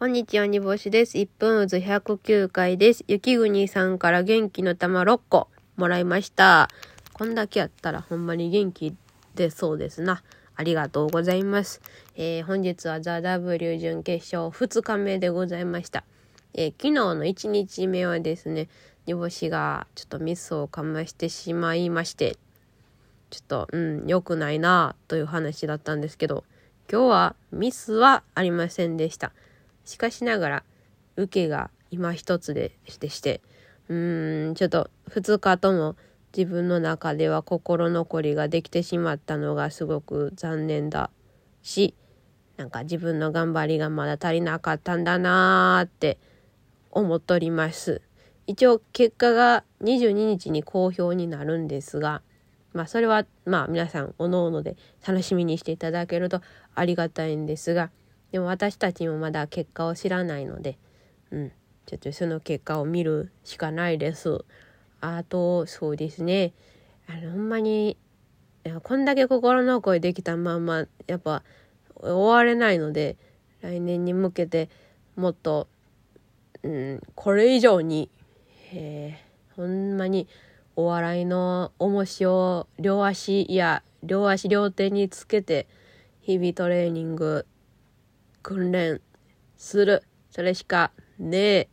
こんにちは、煮干しです。1分渦109回です。雪国さんから元気の玉6個もらいました。こんだけやったらほんまに元気出そうですな。ありがとうございます。えー本日はザ・ W 準決勝2日目でございました。えー昨日の1日目はですね、煮干しがちょっとミスをかましてしまいまして、ちょっと、うん、良くないなという話だったんですけど、今日はミスはありませんでした。しかしながら、受けが今一つででして、うーん、ちょっと2日とも自分の中では心残りができてしまったのがすごく残念だし、なんか自分の頑張りがまだ足りなかったんだなーって思っとります。一応結果が22日に公表になるんですが、まあそれはまあ皆さんおのおので楽しみにしていただけるとありがたいんですが、でも私たちもまだ結果を知らないので、うん、ちょっとその結果を見るしかないです。あと、そうですね、あの、ほんまに、こんだけ心の声できたまんま、やっぱ終われないので、来年に向けてもっと、うん、これ以上に、えーほんまにお笑いの重しを両足いや両足両手につけて日々トレーニング訓練する。それしかねえ。